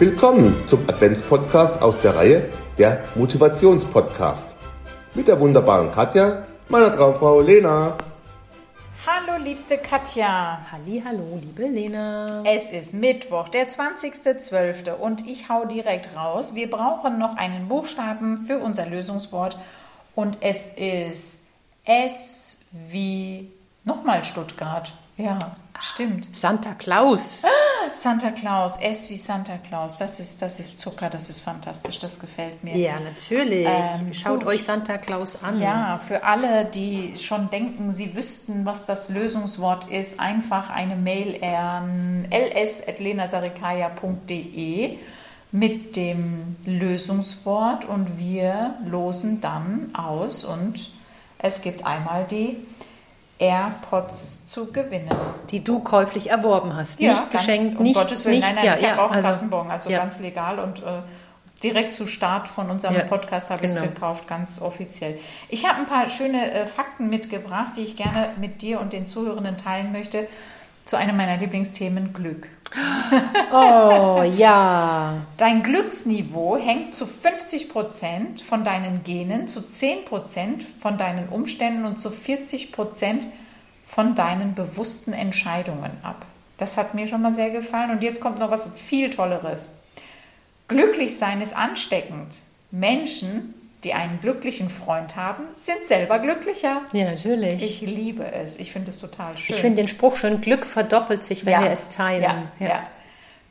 Willkommen zum Adventspodcast aus der Reihe der Motivationspodcast. Mit der wunderbaren Katja, meiner Traumfrau Lena. Hallo, liebste Katja. Halli, hallo, liebe Lena. Es ist Mittwoch, der 20.12. und ich hau direkt raus. Wir brauchen noch einen Buchstaben für unser Lösungswort und es ist S wie nochmal Stuttgart. Ja, stimmt. Santa Claus. Santa Claus, S wie Santa Claus. Das ist, das ist Zucker, das ist fantastisch, das gefällt mir. Ja, natürlich. Ähm, Schaut gut. euch Santa Claus an. Ja, für alle, die schon denken, sie wüssten, was das Lösungswort ist, einfach eine Mail an ls.lenasarikaya.de mit dem Lösungswort und wir losen dann aus und es gibt einmal die AirPods zu gewinnen. Die du käuflich erworben hast. Ja, nicht ganz- geschenkt, um nicht. Gottes Willen. nicht nein, nein, ja, ich ja, habe auch einen also- Kassenbon, also ja. ganz legal und äh, direkt zu Start von unserem Ja, Podcast habe ich es genau. gekauft, ganz offiziell. Ich habe ein paar schöne äh, Fakten mitgebracht, die ich gerne mit dir und den Zuhörenden teilen möchte, zu einem meiner Lieblingsthemen Glück. Oh, ja. Dein Glücksniveau hängt zu 50 Prozent von deinen Genen, zu 10 Prozent von deinen Umständen und zu 40 Prozent von deinen bewussten Entscheidungen ab. Das hat mir schon mal sehr gefallen. Und jetzt kommt noch was viel Tolleres. Glücklich sein ist ansteckend. Menschen, die einen glücklichen Freund haben, sind selber glücklicher. Ja, natürlich. Ich liebe es. Ich finde es total schön. Ich finde den Spruch schon, Glück verdoppelt sich, wenn Ja, wir es teilen. Ja, ja.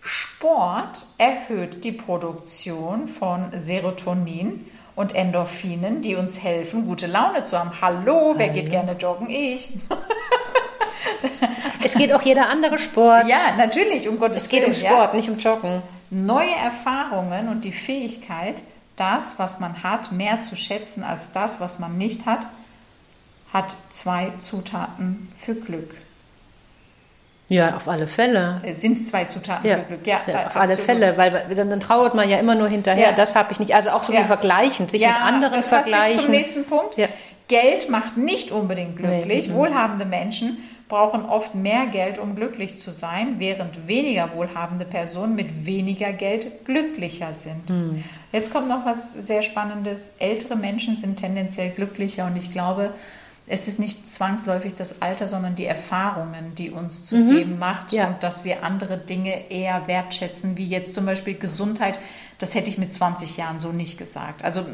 Sport erhöht die Produktion von Serotonin und Endorphinen, die uns helfen, gute Laune zu haben. Hallo, wer geht gerne joggen? Ich. Es geht auch jeder andere Sport. Ja, natürlich, um Gottes Es geht um Willen, Sport, nicht um Joggen. Ja. Neue Erfahrungen und die Fähigkeit, das, was man hat, mehr zu schätzen als das, was man nicht hat, hat zwei Zutaten für Glück. Ja, auf alle Fälle. Es sind zwei Zutaten Ja, für Glück. Ja, ja, auf alle absolut. Fälle, weil dann, trauert man ja immer nur hinterher. Ja. Das habe ich nicht. Also auch so Ja. wie vergleichen, sich mit anderen das passt vergleichen. Jetzt zum nächsten Punkt. Geld macht nicht unbedingt glücklich. Nee, Wohlhabende Menschen brauchen oft mehr Geld, um glücklich zu sein, während weniger wohlhabende Personen mit weniger Geld glücklicher sind. Hm. Jetzt kommt noch was sehr Spannendes. Ältere Menschen sind tendenziell glücklicher und ich glaube, es ist nicht zwangsläufig das Alter, sondern die Erfahrungen, die uns zu dem macht Mhm. Ja. und dass wir andere Dinge eher wertschätzen, wie jetzt zum Beispiel Gesundheit. Das hätte ich mit 20 Jahren so nicht gesagt. Also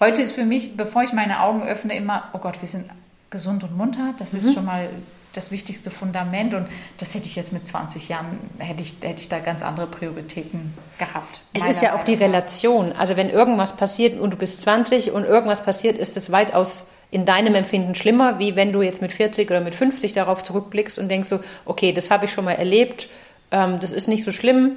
heute ist für mich, bevor ich meine Augen öffne, immer, oh Gott, wir sind gesund und munter. Das Mhm. ist schon mal das wichtigste Fundament und das hätte ich jetzt mit 20 Jahren, hätte ich, hätte ich da ganz andere Prioritäten gehabt. Es ist ja auch die. Relation. Also wenn irgendwas passiert und du bist 20 und irgendwas passiert, ist es weitaus in deinem Empfinden schlimmer, wie wenn du jetzt mit 40 oder mit 50 darauf zurückblickst und denkst so, okay, das habe ich schon mal erlebt, ähm, das ist nicht so schlimm,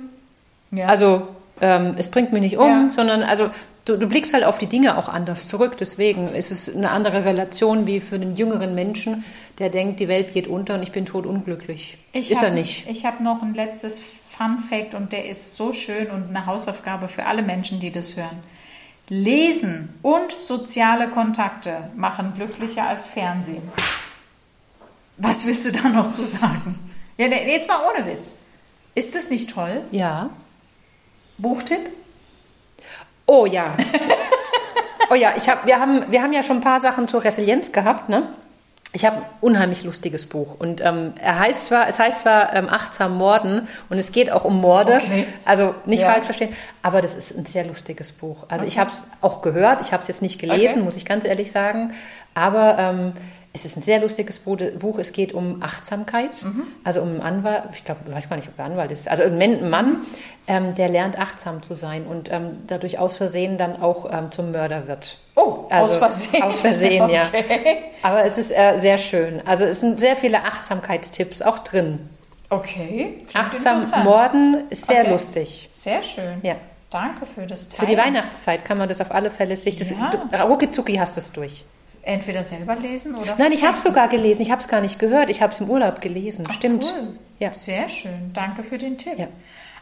Ja. also ähm, es bringt mich nicht um, Ja. sondern also du, du blickst halt auf die Dinge auch anders zurück. Deswegen ist es eine andere Relation wie für den jüngeren Menschen, der denkt, die Welt geht unter und ich bin tot unglücklich. Ich ist hab, er nicht. Ich habe noch ein letztes Fun Fact und der ist so schön und eine Hausaufgabe für alle Menschen, die das hören. Lesen und soziale Kontakte machen glücklicher als Fernsehen. Was willst du da noch zu sagen? Ja, jetzt mal ohne Witz. Ist das nicht toll? Ja. Buchtipp? Oh ja. oh ja, ich hab, wir, haben, wir haben ja schon ein paar Sachen zur Resilienz gehabt, ne? Ich habe ein unheimlich lustiges Buch und ähm, er heißt zwar, es heißt zwar ähm, achtsam Morden und es geht auch um Morde, Okay. also nicht Ja. falsch verstehen, aber das ist ein sehr lustiges Buch. Also ich habe es auch gehört, ich habe es jetzt nicht gelesen, Okay. muss ich ganz ehrlich sagen, aber ähm, es ist ein sehr lustiges Bu- Buch. Es geht um Achtsamkeit, Mhm. also um einen Anwalt, ich glaube, ich weiß gar nicht, ob er Anwalt ist, also ein Mann, ähm, der lernt achtsam zu sein und ähm, dadurch aus Versehen dann auch ähm, zum Mörder wird. Oh, aus Versehen. Aus Versehen, ja. Okay. Aber es ist äh, sehr schön. Also es sind sehr viele Achtsamkeitstipps auch drin. Okay. klingt Achtsam. Morden ist sehr Okay. lustig. Sehr schön. Ja. Danke für das Teilen. Für die Weihnachtszeit kann man das auf alle Fälle sich. Das, Ja. rucki zucki hast du es durch. Entweder selber lesen oder Nein, ich habe es sogar gelesen. Ich habe es gar nicht gehört. Ich habe es im Urlaub gelesen. Stimmt. Cool. Ja. Sehr schön. Danke für den Tipp. Ja.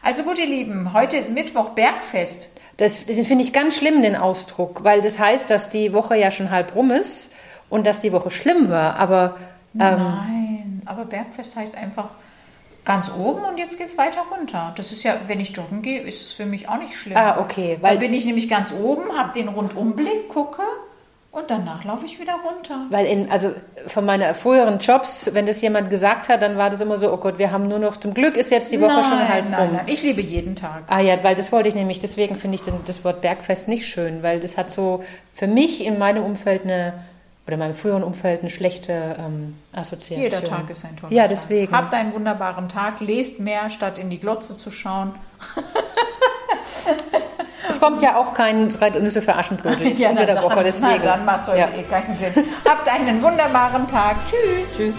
Also gut, ihr Lieben, heute ist Mittwoch Bergfest. Das, das finde ich ganz schlimm, den Ausdruck, weil das heißt, dass die Woche ja schon halb rum ist und dass die Woche schlimm war. Aber ähm, Nein, aber Bergfest heißt einfach ganz oben und jetzt geht es weiter runter. Das ist ja, wenn ich joggen gehe, ist es für mich auch nicht schlimm. Ah, okay, Weil weil- bin ich nämlich ganz oben, habe den Rundumblick, gucke und danach laufe ich wieder runter. Weil in, also von meinen früheren Jobs, wenn das jemand gesagt hat, dann war das immer so, oh Gott, wir haben nur noch, zum Glück ist jetzt die Woche nein, schon halb nein, rum. nein, ich liebe jeden Tag. Ah ja, weil das wollte ich nämlich, deswegen finde ich das Wort Bergfest nicht schön, weil das hat so für mich in meinem Umfeld eine, oder in meinem früheren Umfeld eine schlechte ähm, Assoziation. Jeder Tag ist ein toller Ja, Tag. deswegen. Habt einen wunderbaren Tag, lest mehr, statt in die Glotze zu schauen. Es kommt ja auch kein drei Nüsse für Aschenbrödel Ja, Woche, dann, deswegen. na, dann macht es heute Ja. eh keinen Sinn. Habt einen wunderbaren Tag. Tschüss. Tschüss.